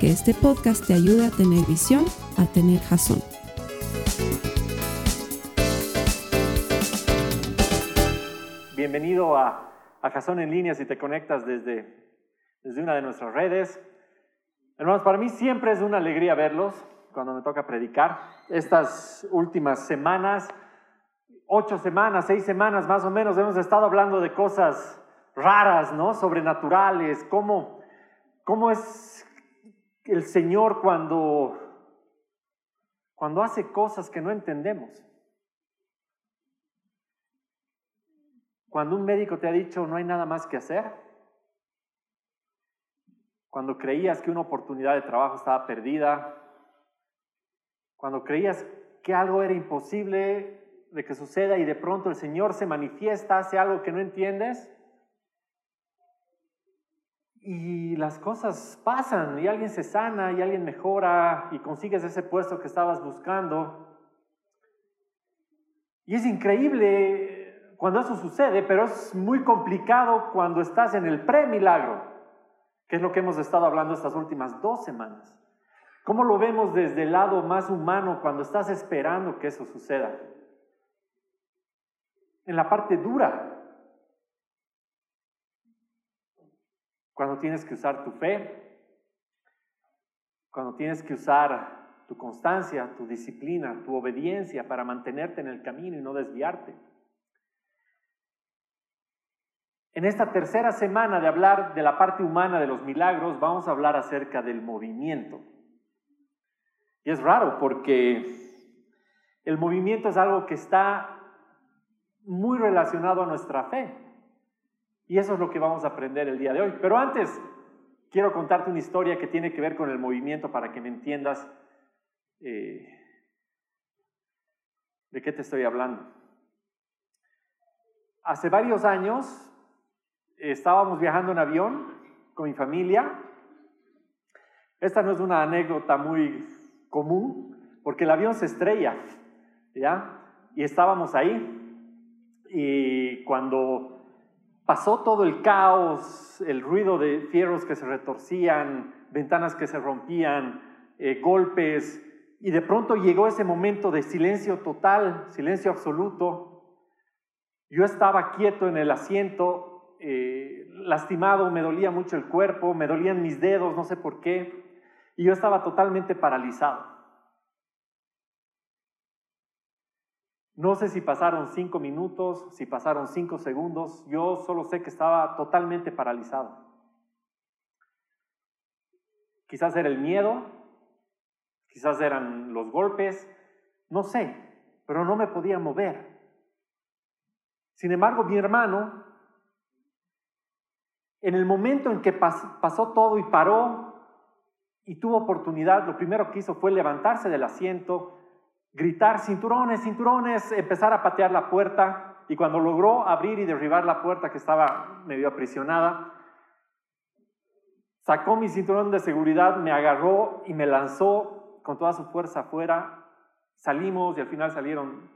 que este podcast te ayude a tener visión, a tener jazón. Bienvenido a, a Jazón en línea si te conectas desde, desde una de nuestras redes. Hermanos, para mí siempre es una alegría verlos cuando me toca predicar. Estas últimas semanas, ocho semanas, seis semanas más o menos, hemos estado hablando de cosas raras, ¿no? Sobrenaturales, cómo, cómo es el Señor cuando, cuando hace cosas que no entendemos. Cuando un médico te ha dicho no hay nada más que hacer, cuando creías que una oportunidad de trabajo estaba perdida, cuando creías que algo era imposible de que suceda y de pronto el Señor se manifiesta, hace algo que no entiendes y las cosas pasan y alguien se sana y alguien mejora y consigues ese puesto que estabas buscando. Y es increíble cuando eso sucede, pero es muy complicado cuando estás en el pre-milagro que es lo que hemos estado hablando estas últimas dos semanas. ¿Cómo lo vemos desde el lado más humano cuando estás esperando que eso suceda? En la parte dura, cuando tienes que usar tu fe, cuando tienes que usar tu constancia, tu disciplina, tu obediencia para mantenerte en el camino y no desviarte. En esta tercera semana de hablar de la parte humana de los milagros, vamos a hablar acerca del movimiento. Y es raro porque el movimiento es algo que está muy relacionado a nuestra fe. Y eso es lo que vamos a aprender el día de hoy. Pero antes, quiero contarte una historia que tiene que ver con el movimiento para que me entiendas eh, de qué te estoy hablando. Hace varios años estábamos viajando en avión con mi familia. Esta no es una anécdota muy común, porque el avión se estrella, ¿ya? Y estábamos ahí. Y cuando pasó todo el caos, el ruido de fierros que se retorcían, ventanas que se rompían, eh, golpes, y de pronto llegó ese momento de silencio total, silencio absoluto. Yo estaba quieto en el asiento eh, lastimado, me dolía mucho el cuerpo, me dolían mis dedos, no sé por qué, y yo estaba totalmente paralizado. No sé si pasaron cinco minutos, si pasaron cinco segundos, yo solo sé que estaba totalmente paralizado. Quizás era el miedo, quizás eran los golpes, no sé, pero no me podía mover. Sin embargo, mi hermano en el momento en que pasó todo y paró y tuvo oportunidad, lo primero que hizo fue levantarse del asiento, gritar, cinturones, cinturones, empezar a patear la puerta y cuando logró abrir y derribar la puerta que estaba medio aprisionada, sacó mi cinturón de seguridad, me agarró y me lanzó con toda su fuerza afuera. Salimos y al final salieron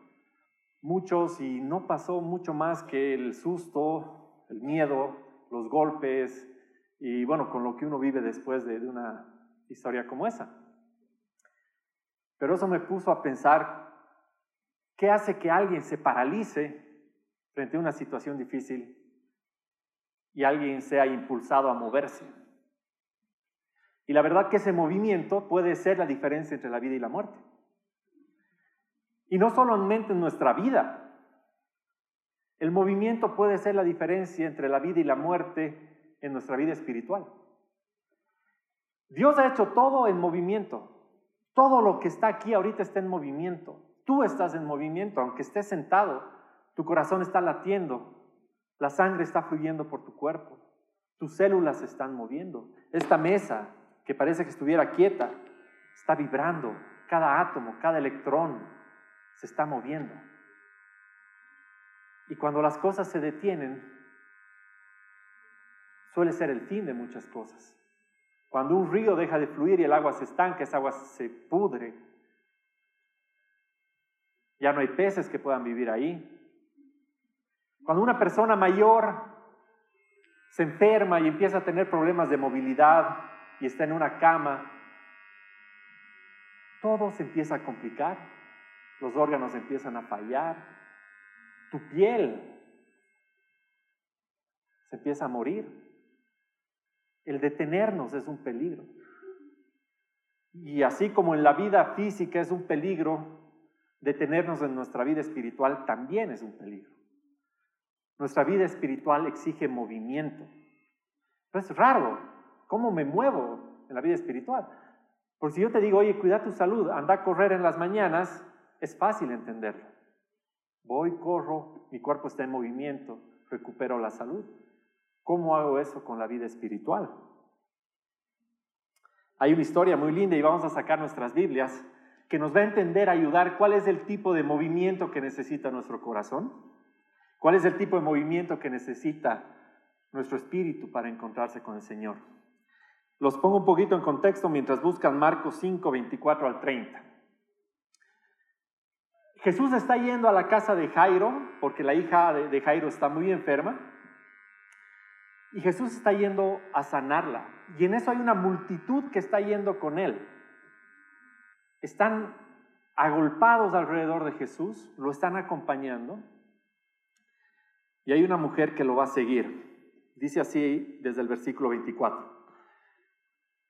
muchos y no pasó mucho más que el susto, el miedo, los golpes y bueno, con lo que uno vive después de, una historia como esa. Pero eso me puso a pensar, ¿qué hace que alguien se paralice frente a una situación difícil y alguien sea impulsado a moverse? Y la verdad que ese movimiento puede ser la diferencia entre la vida y la muerte. Y no solamente en nuestra vida, el movimiento puede ser la diferencia entre la vida y la muerte en nuestra vida espiritual. Dios ha hecho todo en movimiento. Todo lo que está aquí ahorita está en movimiento. Tú estás en movimiento, aunque estés sentado, tu corazón está latiendo, la sangre está fluyendo por tu cuerpo, tus células se están moviendo. Esta mesa que parece que estuviera quieta, está vibrando, cada átomo, cada electrón se está moviendo. Y cuando las cosas se detienen, suele ser el fin de muchas cosas. Cuando un río deja de fluir y el agua se estanca, esa agua se pudre. Ya no hay peces que puedan vivir ahí. Cuando una persona mayor se enferma y empieza a tener problemas de movilidad y está en una cama, todo se empieza a complicar, los órganos empiezan a fallar, tu piel se empieza a morir. El detenernos es un peligro. Y así como en la vida física es un peligro, detenernos en nuestra vida espiritual también es un peligro. Nuestra vida espiritual exige movimiento. es raro, ¿cómo me muevo en la vida espiritual? Porque si yo te digo, oye, cuida tu salud, anda a correr en las mañanas, es fácil entenderlo. Voy, corro, mi cuerpo está en movimiento, recupero la salud. ¿Cómo hago eso con la vida espiritual? Hay una historia muy linda y vamos a sacar nuestras Biblias que nos va a entender, ayudar cuál es el tipo de movimiento que necesita nuestro corazón, cuál es el tipo de movimiento que necesita nuestro espíritu para encontrarse con el Señor. Los pongo un poquito en contexto mientras buscan Marcos 5, 24 al 30. Jesús está yendo a la casa de Jairo, porque la hija de, Jairo está muy enferma, y Jesús está yendo a sanarla. Y en eso hay una multitud que está yendo con él. Están agolpados alrededor de Jesús, lo están acompañando, y hay una mujer que lo va a seguir. Dice así desde el versículo 24.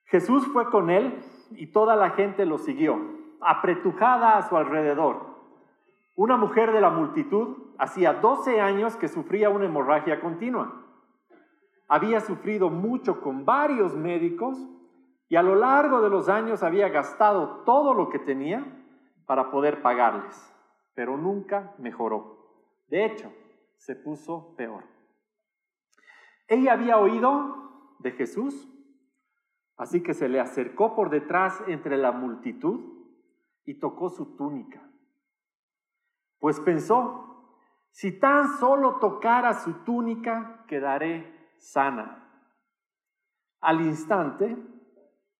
Jesús fue con él y toda la gente lo siguió, apretujada a su alrededor. Una mujer de la multitud hacía 12 años que sufría una hemorragia continua. Había sufrido mucho con varios médicos y a lo largo de los años había gastado todo lo que tenía para poder pagarles, pero nunca mejoró. De hecho, se puso peor. Ella había oído de Jesús Así que se le acercó por detrás entre la multitud y tocó su túnica. Pues pensó, si tan solo tocara su túnica, quedaré sana. Al instante,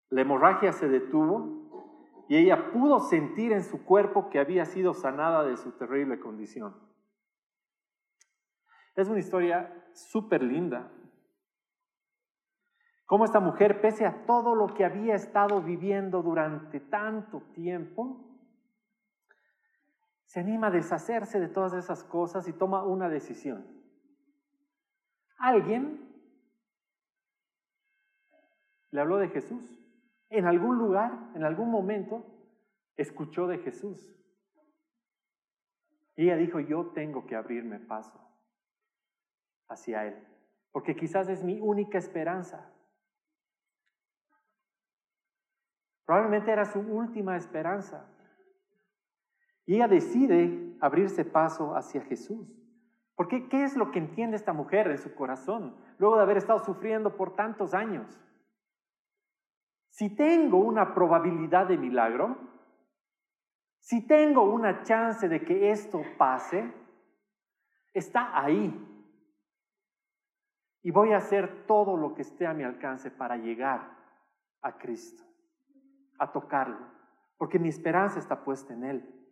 la hemorragia se detuvo y ella pudo sentir en su cuerpo que había sido sanada de su terrible condición. Es una historia súper linda Cómo esta mujer, pese a todo lo que había estado viviendo durante tanto tiempo, se anima a deshacerse de todas esas cosas y toma una decisión. Alguien le habló de Jesús. En algún lugar, en algún momento, escuchó de Jesús. Y ella dijo, yo tengo que abrirme paso hacia Él, porque quizás es mi única esperanza. Probablemente era su última esperanza. Y ella decide abrirse paso hacia Jesús. Porque ¿qué es lo que entiende esta mujer en su corazón luego de haber estado sufriendo por tantos años? Si tengo una probabilidad de milagro, si tengo una chance de que esto pase, está ahí. Y voy a hacer todo lo que esté a mi alcance para llegar a Cristo a tocarlo, porque mi esperanza está puesta en Él.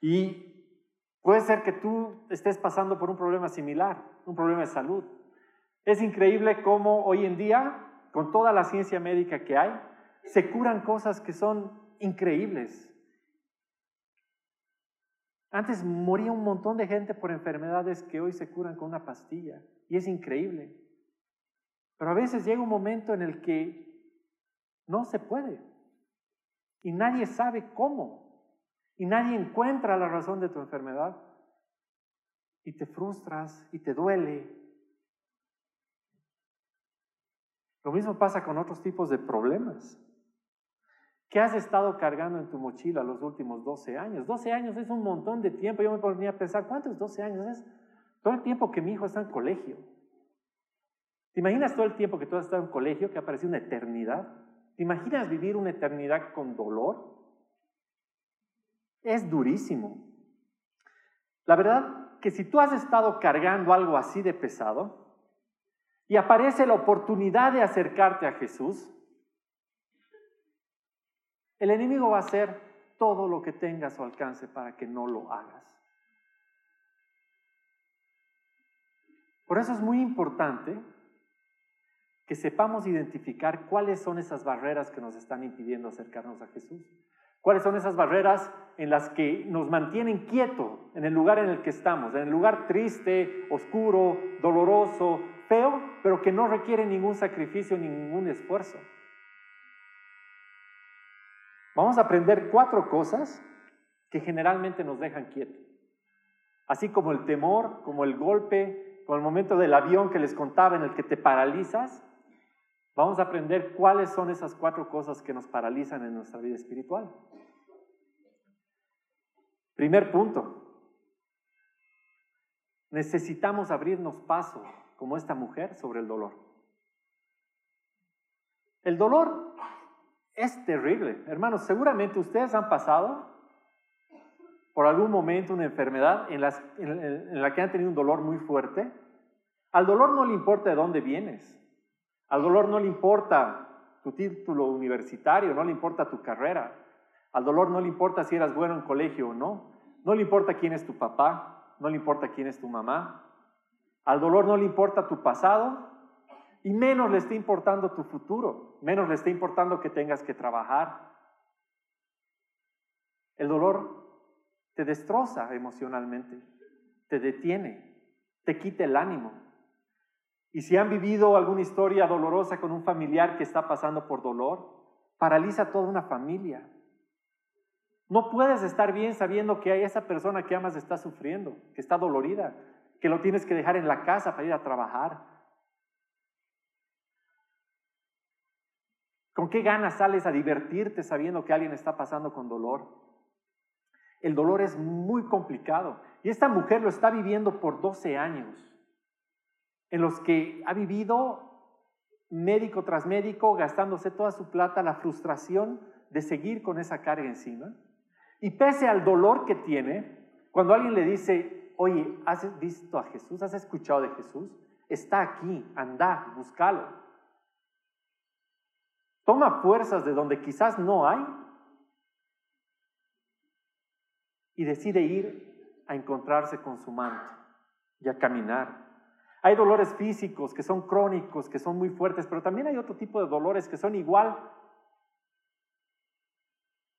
Y puede ser que tú estés pasando por un problema similar, un problema de salud. Es increíble cómo hoy en día, con toda la ciencia médica que hay, se curan cosas que son increíbles. Antes moría un montón de gente por enfermedades que hoy se curan con una pastilla. Y es increíble. Pero a veces llega un momento en el que no se puede y nadie sabe cómo. Y nadie encuentra la razón de tu enfermedad. Y te frustras y te duele. Lo mismo pasa con otros tipos de problemas. ¿Qué has estado cargando en tu mochila los últimos 12 años? 12 años es un montón de tiempo. Yo me ponía a pensar, ¿cuántos 12 años es? Todo el tiempo que mi hijo está en colegio. ¿Te imaginas todo el tiempo que tú has estado en colegio, que ha parecido una eternidad? ¿Te imaginas vivir una eternidad con dolor? Es durísimo. La verdad que si tú has estado cargando algo así de pesado y aparece la oportunidad de acercarte a Jesús, el enemigo va a hacer todo lo que tenga a su alcance para que no lo hagas. Por eso es muy importante que sepamos identificar cuáles son esas barreras que nos están impidiendo acercarnos a Jesús. ¿Cuáles son esas barreras en las que nos mantienen quietos en el lugar en el que estamos? En el lugar triste, oscuro, doloroso, feo, pero que no requiere ningún sacrificio ni ningún esfuerzo. Vamos a aprender cuatro cosas que generalmente nos dejan quietos. Así como el temor, como el golpe, como el momento del avión que les contaba en el que te paralizas, Vamos a aprender cuáles son esas cuatro cosas que nos paralizan en nuestra vida espiritual. Primer punto. Necesitamos abrirnos paso, como esta mujer, sobre el dolor. El dolor es terrible. Hermanos, seguramente ustedes han pasado por algún momento una enfermedad en, la que han tenido un dolor muy fuerte. Al dolor no le importa de dónde vienes. Al dolor no le importa tu título universitario, no le importa tu carrera. Al dolor no le importa si eras bueno en colegio o no. No le importa quién es tu papá, no le importa quién es tu mamá. Al dolor no le importa tu pasado y menos le está importando tu futuro, menos le está importando que tengas que trabajar. El dolor te destroza emocionalmente, te detiene, te quita el ánimo. Y si han vivido alguna historia dolorosa con un familiar que está pasando por dolor, paraliza toda una familia. No puedes estar bien sabiendo que hay esa persona que amas está sufriendo, que está dolorida, que lo tienes que dejar en la casa para ir a trabajar. ¿Con qué ganas sales a divertirte sabiendo que alguien está pasando con dolor? El dolor es muy complicado y esta mujer lo está viviendo por 12 años en los que ha vivido médico tras médico, gastándose toda su plata, la frustración de seguir con esa carga encima. Y pese al dolor que tiene, cuando alguien le dice, oye, ¿has visto a Jesús? ¿Has escuchado de Jesús? Está aquí, anda, búscalo. Toma fuerzas de donde quizás no hay y decide ir a encontrarse con su manto y a caminar hay dolores físicos que son crónicos, que son muy fuertes, pero también hay otro tipo de dolores que son igual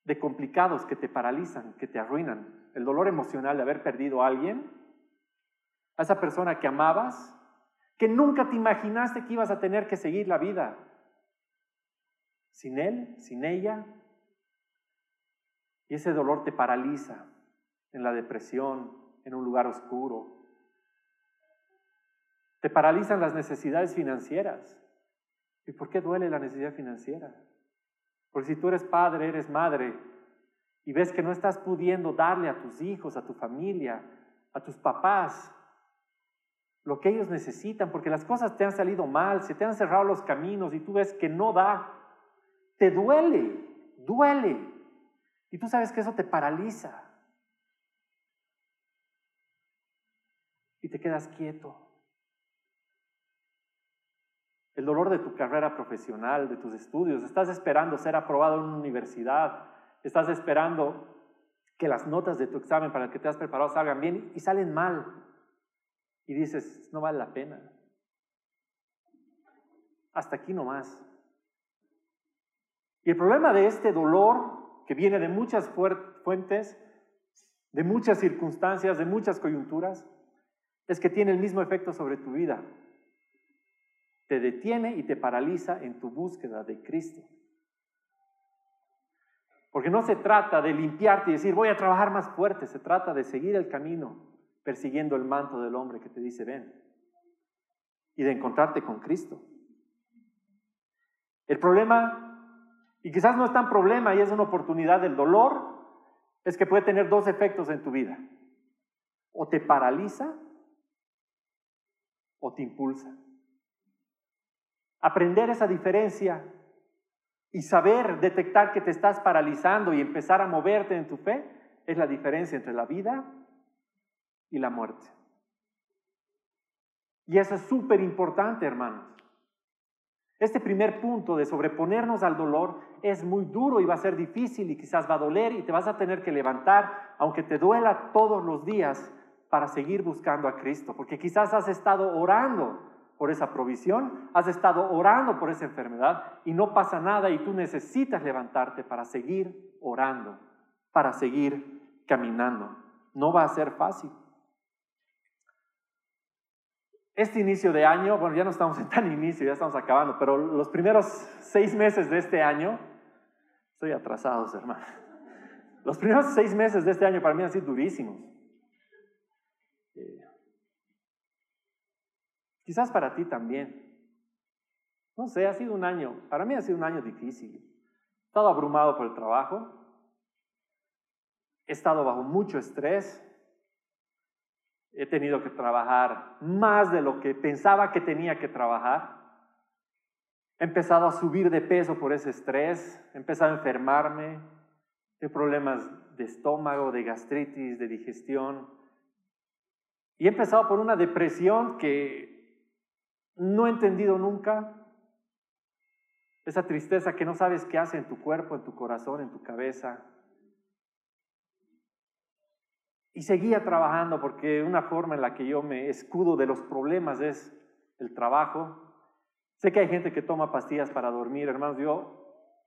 de complicados, que te paralizan, que te arruinan. El dolor emocional de haber perdido a alguien, a esa persona que amabas, que nunca te imaginaste que ibas a tener que seguir la vida sin él, sin ella. Y ese dolor te paraliza en la depresión, en un lugar oscuro, te paralizan las necesidades financieras. ¿Y por qué duele la necesidad financiera? Porque si tú eres padre, eres madre, y ves que no estás pudiendo darle a tus hijos, a tu familia, a tus papás, lo que ellos necesitan, porque las cosas te han salido mal, se te han cerrado los caminos y tú ves que no da, te duele, duele. Y tú sabes que eso te paraliza. Y te quedas quieto el dolor de tu carrera profesional, de tus estudios, estás esperando ser aprobado en una universidad, estás esperando que las notas de tu examen para el que te has preparado salgan bien y salen mal. Y dices, no vale la pena. Hasta aquí nomás. Y el problema de este dolor, que viene de muchas fuentes, de muchas circunstancias, de muchas coyunturas, es que tiene el mismo efecto sobre tu vida te detiene y te paraliza en tu búsqueda de Cristo. Porque no se trata de limpiarte y decir voy a trabajar más fuerte, se trata de seguir el camino persiguiendo el manto del hombre que te dice ven y de encontrarte con Cristo. El problema, y quizás no es tan problema y es una oportunidad del dolor, es que puede tener dos efectos en tu vida. O te paraliza o te impulsa. Aprender esa diferencia Y saber detectar que te estás paralizando y empezar a moverte en tu fe es la diferencia entre la vida y la muerte. Y eso es súper importante, hermanos. Este primer punto de sobreponernos al dolor es muy duro y va a ser difícil y quizás va a doler y te vas a tener que levantar, aunque te duela todos los días, para seguir buscando a Cristo. Porque quizás has estado orando por esa provisión, has estado orando por esa enfermedad y no pasa nada y tú necesitas levantarte para seguir orando, para seguir caminando. No va a ser fácil. Este inicio de año, bueno, ya no estamos en tan inicio, ya estamos acabando, pero los primeros seis meses de este año, estoy atrasado, hermano. Los primeros seis meses de este año para mí han sido durísimos. Eh, quizás para ti también. No sé, ha sido un año, para mí ha sido un año difícil. He estado abrumado por el trabajo, he estado bajo mucho estrés, He tenido que trabajar más de lo que pensaba que tenía que trabajar. He empezado a subir de peso por ese estrés, he empezado a enfermarme, de problemas de estómago, de gastritis, de digestión. Y he empezado por una depresión que no he entendido nunca. Esa tristeza que no sabes qué hace en tu cuerpo, en tu corazón, en tu cabeza. Y seguía trabajando porque una forma en la que yo me escudo de los problemas es el trabajo. Sé que hay gente que toma pastillas para dormir, hermanos, yo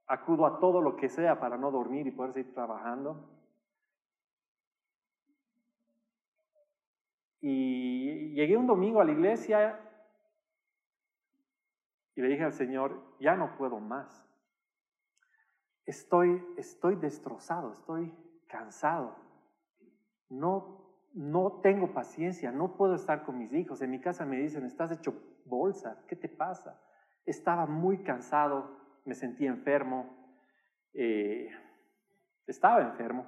acudo a todo lo que sea para no dormir y poder seguir trabajando. Y llegué un domingo a la iglesia y le dije al Señor, ya no puedo más. Estoy, estoy destrozado, estoy cansado no, no tengo paciencia, no puedo estar con mis hijos. En mi casa me dicen, estás hecho bolsa, ¿qué te pasa? Estaba muy cansado, me sentí enfermo, eh, estaba enfermo.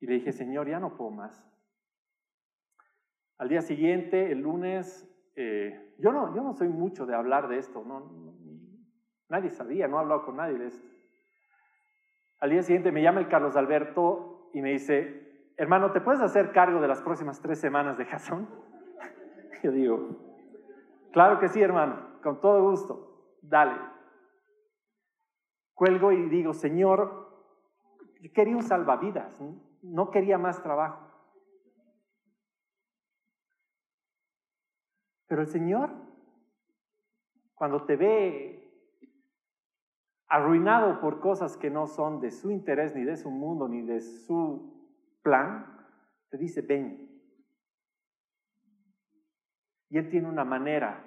Y le dije, Señor, ya no puedo más. Al día siguiente, el lunes, eh, yo, no, yo no soy mucho de hablar de esto, no, nadie sabía, no he hablado con nadie de esto. Al día siguiente me llama el Carlos Alberto y me dice, hermano, ¿te puedes hacer cargo de las próximas tres semanas de Jason? Yo digo, claro que sí, hermano, con todo gusto, dale. Cuelgo y digo, Señor, quería un salvavidas, no quería más trabajo. Pero el Señor, cuando te ve arruinado por cosas que no son de su interés, ni de su mundo, ni de su plan, te dice, ven. Y Él tiene una manera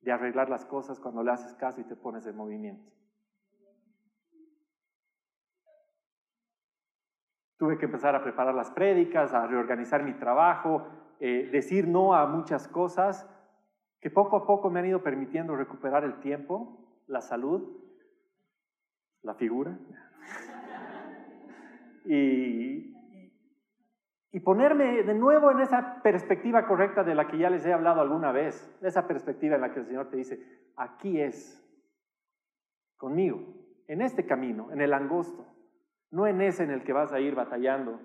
de arreglar las cosas cuando le haces caso y te pones en movimiento. Tuve que empezar a preparar las prédicas, a reorganizar mi trabajo, eh, decir no a muchas cosas que poco a poco me han ido permitiendo recuperar el tiempo, la salud, la figura. y, ponerme de nuevo en esa perspectiva correcta de la que ya les he hablado alguna vez, esa perspectiva en la que el Señor te dice, aquí es, conmigo, en este camino, en el angosto, no en ese en el que vas a ir batallando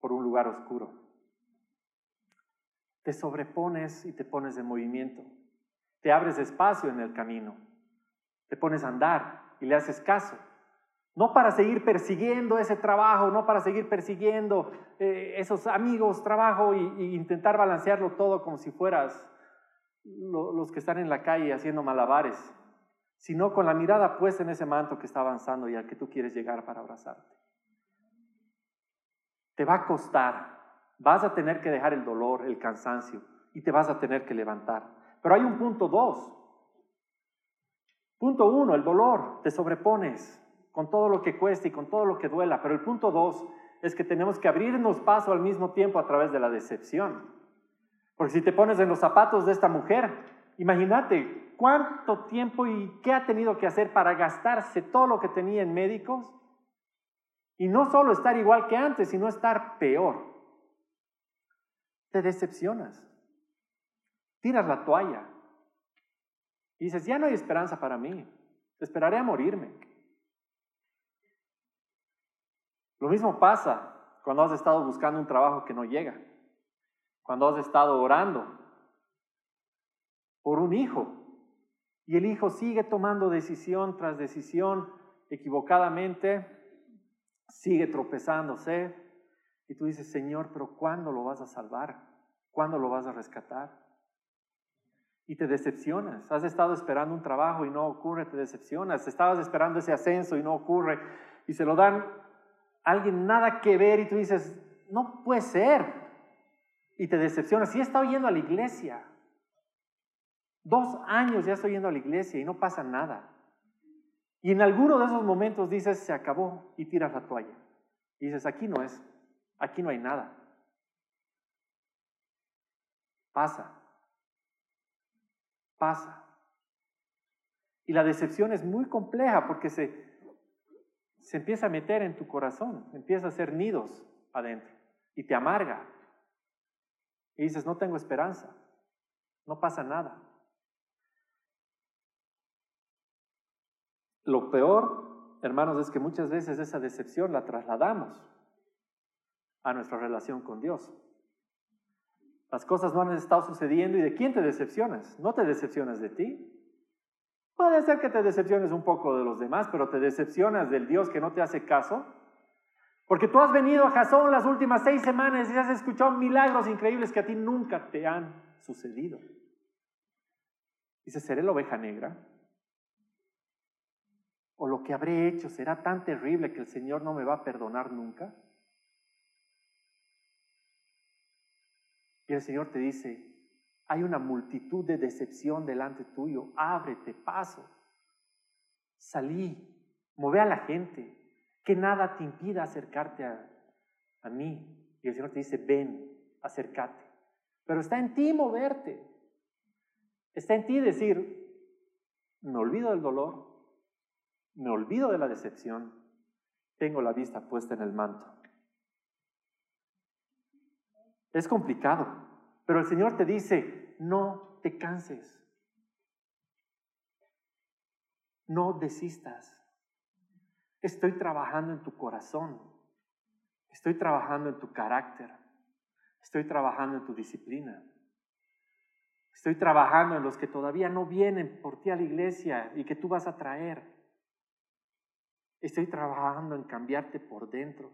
por un lugar oscuro. Te sobrepones y te pones en movimiento, te abres espacio en el camino, te pones a andar y le haces caso. No para seguir persiguiendo ese trabajo, no para seguir persiguiendo eh, esos amigos, trabajo y, intentar balancearlo todo como si fueras los que están en la calle haciendo malabares, sino con la mirada puesta en ese manto que está avanzando y al que tú quieres llegar para abrazarte. Te va a costar, vas a tener que dejar el dolor, el cansancio y te vas a tener que levantar. Pero hay un punto dos. Punto uno, el dolor, te sobrepones con todo lo que cuesta y con todo lo que duela. Pero el punto dos es que tenemos que abrirnos paso al mismo tiempo a través de la decepción. Porque si te pones en los zapatos de esta mujer, imagínate cuánto tiempo y qué ha tenido que hacer para gastarse todo lo que tenía en médicos y no solo estar igual que antes, sino estar peor. Te decepcionas, tiras la toalla y dices, ya no hay esperanza para mí. esperaré a morirme. Lo mismo pasa cuando has estado buscando un trabajo que no llega, cuando has estado orando por un hijo y el hijo sigue tomando decisión tras decisión equivocadamente, sigue tropezándose y tú dices, Señor, pero ¿cuándo lo vas a salvar? ¿Cuándo lo vas a rescatar? Y te decepcionas. Has estado esperando un trabajo y no ocurre, te decepcionas. Estabas esperando ese ascenso y no ocurre. Y se lo dan alguien nada que ver y tú dices, no puede ser. Y te decepcionas. Y he estado yendo a la iglesia. Dos años ya estoy yendo a la iglesia y no pasa nada. Y en alguno de esos momentos dices, se acabó y tiras la toalla. Y dices, aquí no es, aquí no hay nada. Pasa, pasa. Y la decepción es muy compleja porque se, se empieza a meter en tu corazón, empieza a hacer nidos adentro y te amarga. Y dices, no tengo esperanza, no pasa nada. Lo peor, hermanos, es que muchas veces esa decepción la trasladamos a nuestra relación con Dios. Las cosas no han estado sucediendo y de quién te decepcionas? No te decepcionas de ti, Puede ser que te decepciones un poco de los demás, pero te decepcionas del Dios que no te hace caso. Porque tú has venido a Jasón las últimas seis semanas y has escuchado milagros increíbles que a ti nunca te han sucedido. Dice, ¿seré la oveja negra? ¿O lo que habré hecho será tan terrible que el Señor no me va a perdonar nunca? Y el Señor te dice, hay una multitud de decepción delante tuyo. Ábrete paso. Salí. Move a la gente. Que nada te impida acercarte a, a mí. Y el Señor te dice, ven, acércate. Pero está en ti moverte. Está en ti decir, me olvido del dolor, me olvido de la decepción, tengo la vista puesta en el manto. Es complicado, pero el Señor te dice, no te canses. No desistas. Estoy trabajando en tu corazón. Estoy trabajando en tu carácter. Estoy trabajando en tu disciplina. Estoy trabajando en los que todavía no vienen por ti a la iglesia y que tú vas a traer. Estoy trabajando en cambiarte por dentro,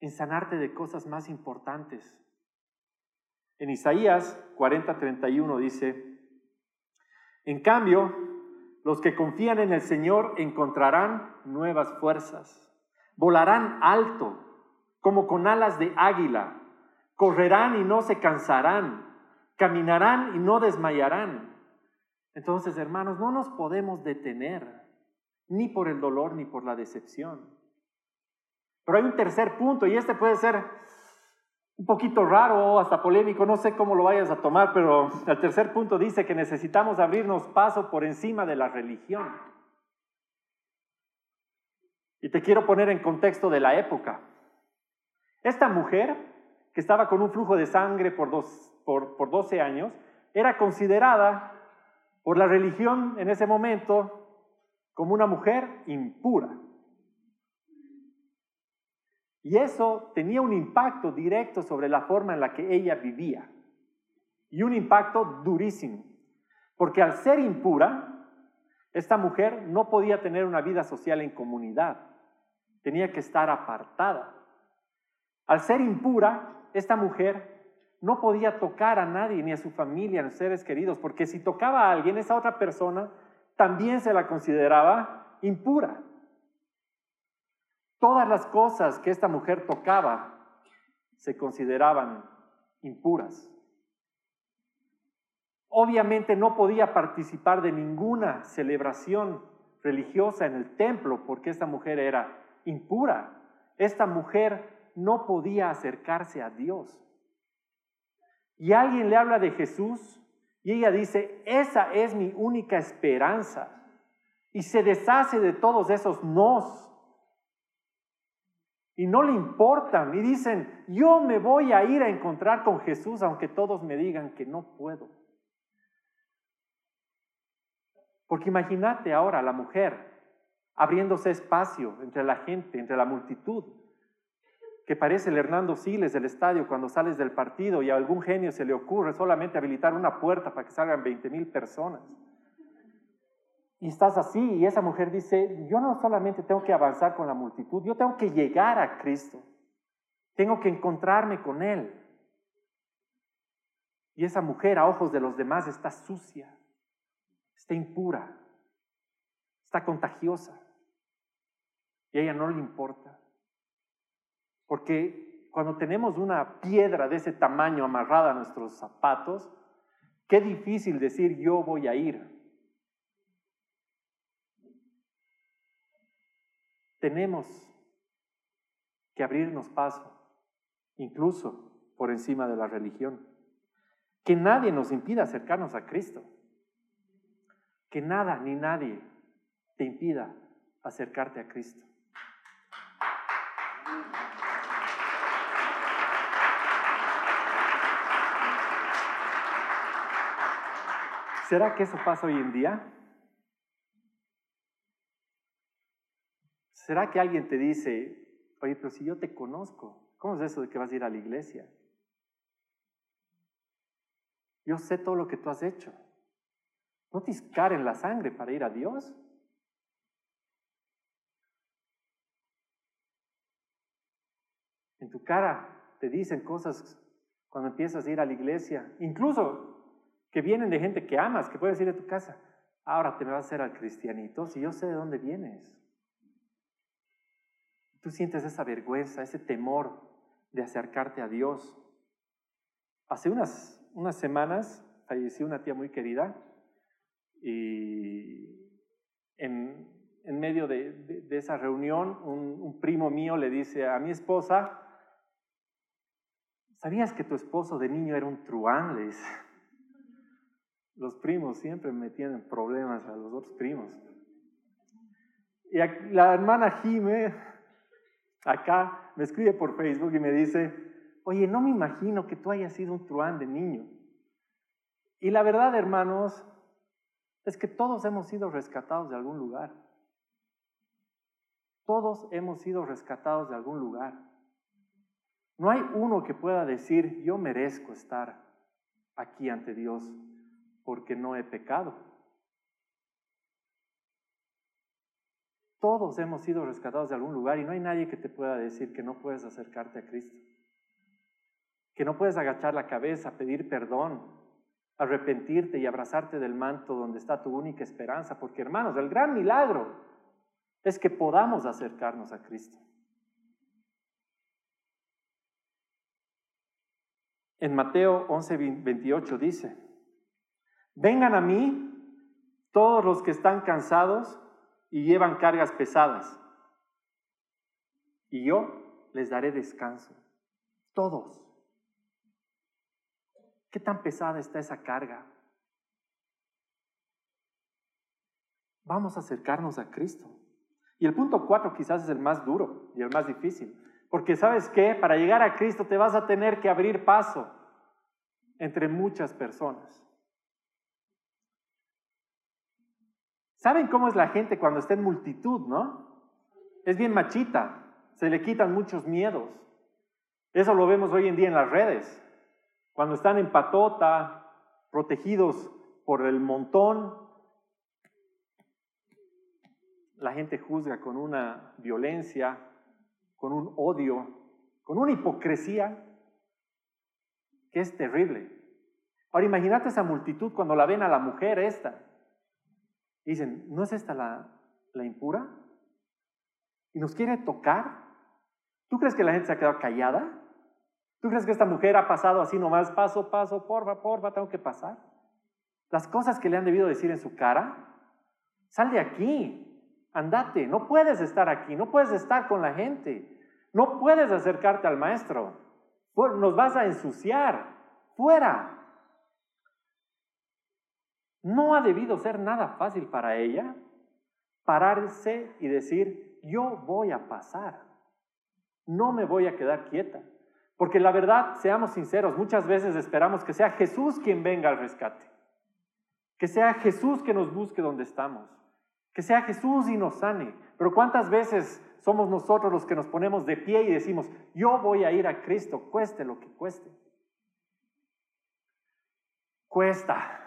en sanarte de cosas más importantes, en Isaías 40:31 dice, en cambio, los que confían en el Señor encontrarán nuevas fuerzas, volarán alto como con alas de águila, correrán y no se cansarán, caminarán y no desmayarán. Entonces, hermanos, no nos podemos detener, ni por el dolor ni por la decepción. Pero hay un tercer punto, y este puede ser un poquito raro, hasta polémico, no sé cómo lo vayas a tomar, pero el tercer punto dice que necesitamos abrirnos paso por encima de la religión. Y te quiero poner en contexto de la época. Esta mujer, que estaba con un flujo de sangre por, dos, por, por 12 años, era considerada por la religión en ese momento como una mujer impura. Y eso tenía un impacto directo sobre la forma en la que ella vivía. Y un impacto durísimo. Porque al ser impura, esta mujer no podía tener una vida social en comunidad. Tenía que estar apartada. Al ser impura, esta mujer no podía tocar a nadie, ni a su familia, a los seres queridos, porque si tocaba a alguien, esa otra persona también se la consideraba impura. Todas las cosas que esta mujer tocaba se consideraban impuras. Obviamente no podía participar de ninguna celebración religiosa en el templo porque esta mujer era impura. Esta mujer no podía acercarse a Dios. Y alguien le habla de Jesús y ella dice, esa es mi única esperanza. Y se deshace de todos esos nos y no le importan y dicen, yo me voy a ir a encontrar con Jesús aunque todos me digan que no puedo. Porque imagínate ahora la mujer abriéndose espacio entre la gente, entre la multitud, que parece el Hernando Siles del estadio cuando sales del partido y a algún genio se le ocurre solamente habilitar una puerta para que salgan 20 mil personas. Y estás así y esa mujer dice, yo no solamente tengo que avanzar con la multitud, yo tengo que llegar a Cristo, tengo que encontrarme con Él. Y esa mujer a ojos de los demás está sucia, está impura, está contagiosa. Y a ella no le importa. Porque cuando tenemos una piedra de ese tamaño amarrada a nuestros zapatos, qué difícil decir yo voy a ir. Tenemos que abrirnos paso, incluso por encima de la religión. Que nadie nos impida acercarnos a Cristo. Que nada ni nadie te impida acercarte a Cristo. ¿Será que eso pasa hoy en día? ¿Será que alguien te dice, oye, pero si yo te conozco, ¿cómo es eso de que vas a ir a la iglesia? Yo sé todo lo que tú has hecho. ¿No te en la sangre para ir a Dios? En tu cara te dicen cosas cuando empiezas a ir a la iglesia, incluso que vienen de gente que amas, que puedes ir a tu casa. Ahora te vas a hacer al cristianito si yo sé de dónde vienes. Tú sientes esa vergüenza, ese temor de acercarte a Dios. Hace unas unas semanas falleció una tía muy querida y en, medio de, esa reunión un, primo mío le dice a mi esposa, ¿sabías que tu esposo de niño era un truán? Le dice. Los primos siempre me tienen problemas a los otros primos. Y la hermana Jime, acá, me escribe por Facebook y me dice, oye, no me imagino que tú hayas sido un truán de niño. Y la verdad, hermanos, es que todos hemos sido rescatados de algún lugar. Todos hemos sido rescatados de algún lugar. No hay uno que pueda decir, yo merezco estar aquí ante Dios porque no he pecado. Todos hemos sido rescatados de algún lugar y no hay nadie que te pueda decir que no puedes acercarte a Cristo que no puedes agachar la cabeza, pedir perdón, arrepentirte y abrazarte del manto donde está tu única esperanza, porque hermanos, el gran milagro es que podamos acercarnos a Cristo. En Mateo 11, 28 dice, vengan a mí todos los que están cansados y llevan cargas pesadas, y yo les daré descanso. Todos. ¿Qué tan pesada está esa carga? Vamos a acercarnos a Cristo. Y el punto cuatro quizás es el más duro y el más difícil. Porque sabes qué, para llegar a Cristo te vas a tener que abrir paso entre muchas personas. ¿Saben cómo es la gente cuando está en multitud, no? Es bien machita, se le quitan muchos miedos. Eso lo vemos hoy en día en las redes. Cuando están en patota, protegidos por el montón, la gente juzga con una violencia, con un odio, con una hipocresía que es terrible. Ahora imagínate esa multitud cuando la ven a la mujer esta. Dicen, ¿no es esta la, impura? ¿Y nos quiere tocar? ¿Tú crees que la gente se ha quedado callada? ¿Tú crees que esta mujer ha pasado así nomás, paso, paso, porfa, porfa, tengo que pasar? Las cosas que le han debido decir en su cara, sal de aquí, andate, no puedes estar aquí, no puedes estar con la gente, no puedes acercarte al maestro, nos vas a ensuciar, fuera. No ha debido ser nada fácil para ella pararse y decir, yo voy a pasar, no me voy a quedar quieta. Porque la verdad, seamos sinceros, muchas veces esperamos que sea Jesús quien venga al rescate. Que sea Jesús que nos busque donde estamos. Que sea Jesús y nos sane. Pero ¿cuántas veces somos nosotros los que nos ponemos de pie y decimos, yo voy a ir a Cristo, cueste lo que cueste? Cuesta.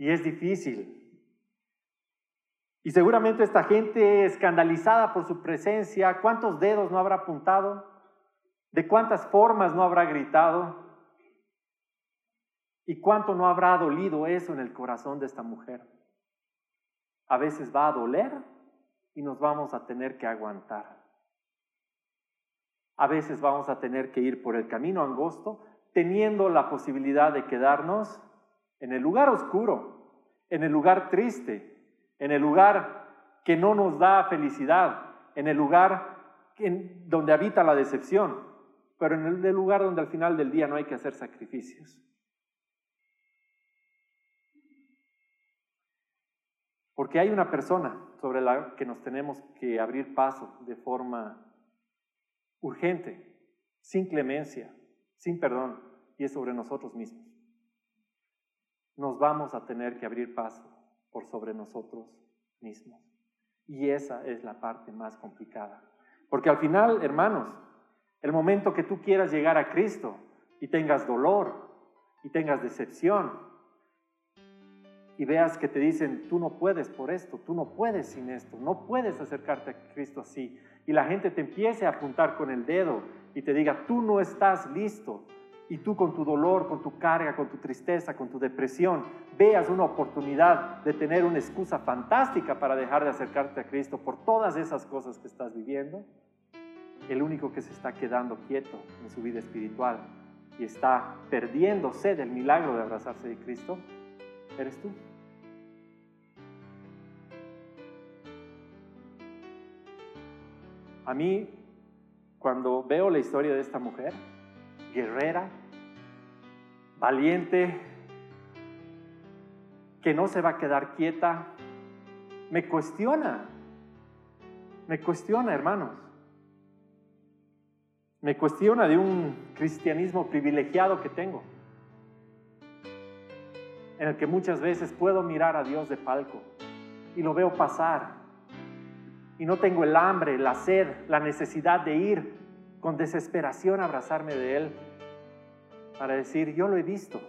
Y es difícil. Y seguramente esta gente escandalizada por su presencia, ¿cuántos dedos no habrá apuntado? ¿De cuántas formas no habrá gritado? ¿Y cuánto no habrá dolido eso en el corazón de esta mujer? A veces va a doler y nos vamos a tener que aguantar. A veces vamos a tener que ir por el camino angosto, teniendo la posibilidad de quedarnos en el lugar oscuro, en el lugar triste, en el lugar que no nos da felicidad, en el lugar donde habita la decepción, pero en el lugar donde al final del día no hay que hacer sacrificios. Porque hay una persona sobre la que nos tenemos que abrir paso de forma urgente, sin clemencia, sin perdón, y es sobre nosotros mismos. Nos vamos a tener que abrir paso por sobre nosotros mismos. Y esa es la parte más complicada. Porque al final, hermanos, el momento que tú quieras llegar a Cristo y tengas dolor y tengas decepción y veas que te dicen, tú no puedes por esto, tú no puedes sin esto, no puedes acercarte a Cristo así. Y la gente te empiece a apuntar con el dedo y te diga, tú no estás listo. Y tú con tu dolor, con tu carga, con tu tristeza, con tu depresión, veas una oportunidad de tener una excusa fantástica para dejar de acercarte a Cristo por todas esas cosas que estás viviendo. El único que se está quedando quieto en su vida espiritual y está perdiéndose del milagro de abrazarse de Cristo, eres tú. A mí, cuando veo la historia de esta mujer, guerrera, valiente, que no se va a quedar quieta, me cuestiona, me cuestiona, hermanos. Me cuestiona de un cristianismo privilegiado que tengo, en el que muchas veces puedo mirar a Dios de palco y lo veo pasar. Y no tengo el hambre, la sed, la necesidad de ir con desesperación a abrazarme de Él para decir, yo lo he visto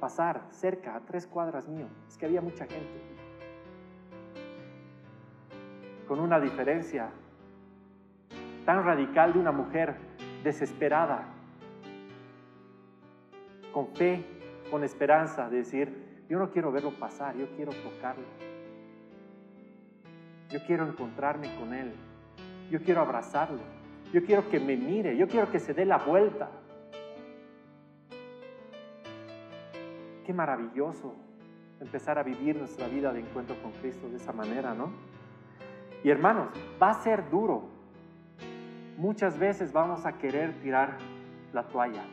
pasar cerca, a tres cuadras mío. Es que había mucha gente. Con una diferencia tan radical de una mujer desesperada, con fe, con esperanza, de decir, yo no quiero verlo pasar, yo quiero tocarlo. Yo quiero encontrarme con Él. Yo quiero abrazarlo. Yo quiero que me mire. Yo quiero que se dé la vuelta. Qué maravilloso empezar a vivir nuestra vida de encuentro con Cristo de esa manera, ¿no? Y hermanos, va a ser duro. Muchas veces vamos a querer tirar la toalla.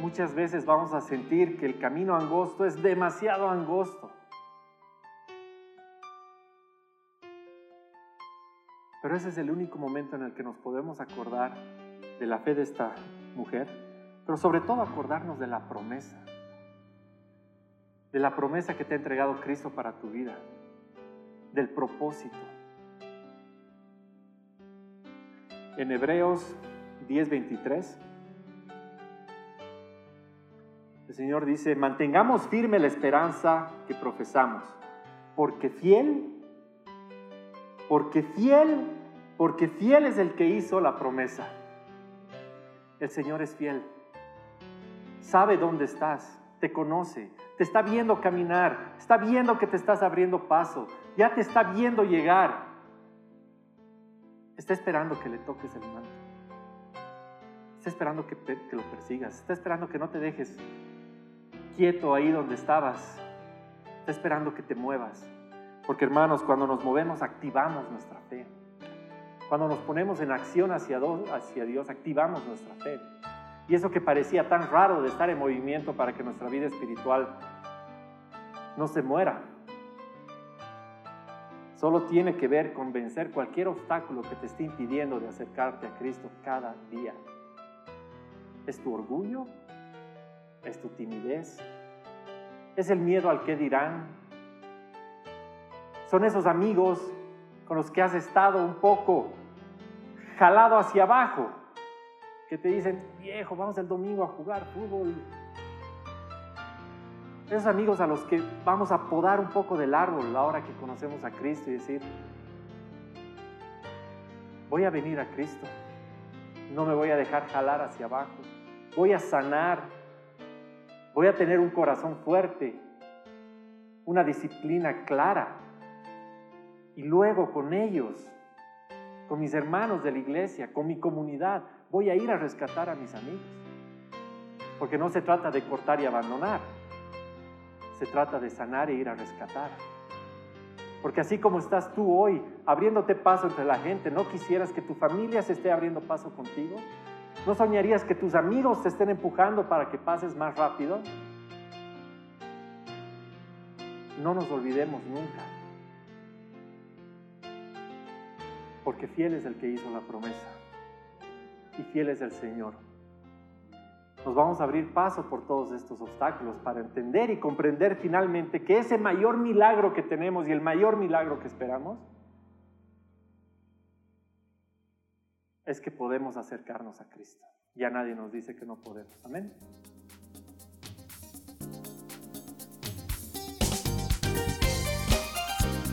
muchas veces vamos a sentir que el camino angosto es demasiado angosto. Pero ese es el único momento en el que nos podemos acordar de la fe de esta mujer, pero sobre todo acordarnos de la promesa, de la promesa que te ha entregado Cristo para tu vida, del propósito. En Hebreos 10:23 El Señor dice, mantengamos firme la esperanza que profesamos, porque fiel, porque fiel, porque fiel es el que hizo la promesa. El Señor es fiel, sabe dónde estás, te conoce, te está viendo caminar, está viendo que te estás abriendo paso, ya te está viendo llegar. Está esperando que le toques el manto. Está esperando que, que, lo persigas. Está esperando que no te dejes quieto ahí donde estabas. Está esperando que te muevas. Porque hermanos, cuando nos movemos activamos nuestra fe. Cuando nos ponemos en acción hacia hacia Dios activamos nuestra fe. Y eso que parecía tan raro de estar en movimiento para que nuestra vida espiritual no se muera, Solo tiene que ver con vencer cualquier obstáculo que te esté impidiendo de acercarte a Cristo cada día. ¿Es tu orgullo? ¿Es tu timidez? ¿Es el miedo al que dirán? ¿Son esos amigos con los que has estado un poco jalado hacia abajo? Que te dicen, viejo, vamos el domingo a jugar fútbol, esos amigos a los que vamos a podar un poco del árbol ahora que conocemos a Cristo y decir, voy a venir a Cristo, no me voy a dejar jalar hacia abajo, voy a sanar, voy a tener un corazón fuerte, una disciplina clara. Y luego con ellos, con mis hermanos de la iglesia, con mi comunidad, voy a ir a rescatar a mis amigos. Porque no se trata de cortar y abandonar se trata de sanar e ir a rescatar. Porque así como estás tú hoy abriéndote paso entre la gente, ¿no quisieras que tu familia se esté abriendo paso contigo? ¿No soñarías que tus amigos te estén empujando para que pases más rápido? No nos olvidemos nunca. Porque fiel es el que hizo la promesa. Y fiel es el Señor nos vamos a abrir paso por todos estos obstáculos para entender y comprender finalmente que ese mayor milagro que tenemos y el mayor milagro que esperamos es que podemos acercarnos a Cristo. Ya nadie nos dice que no podemos. Amén.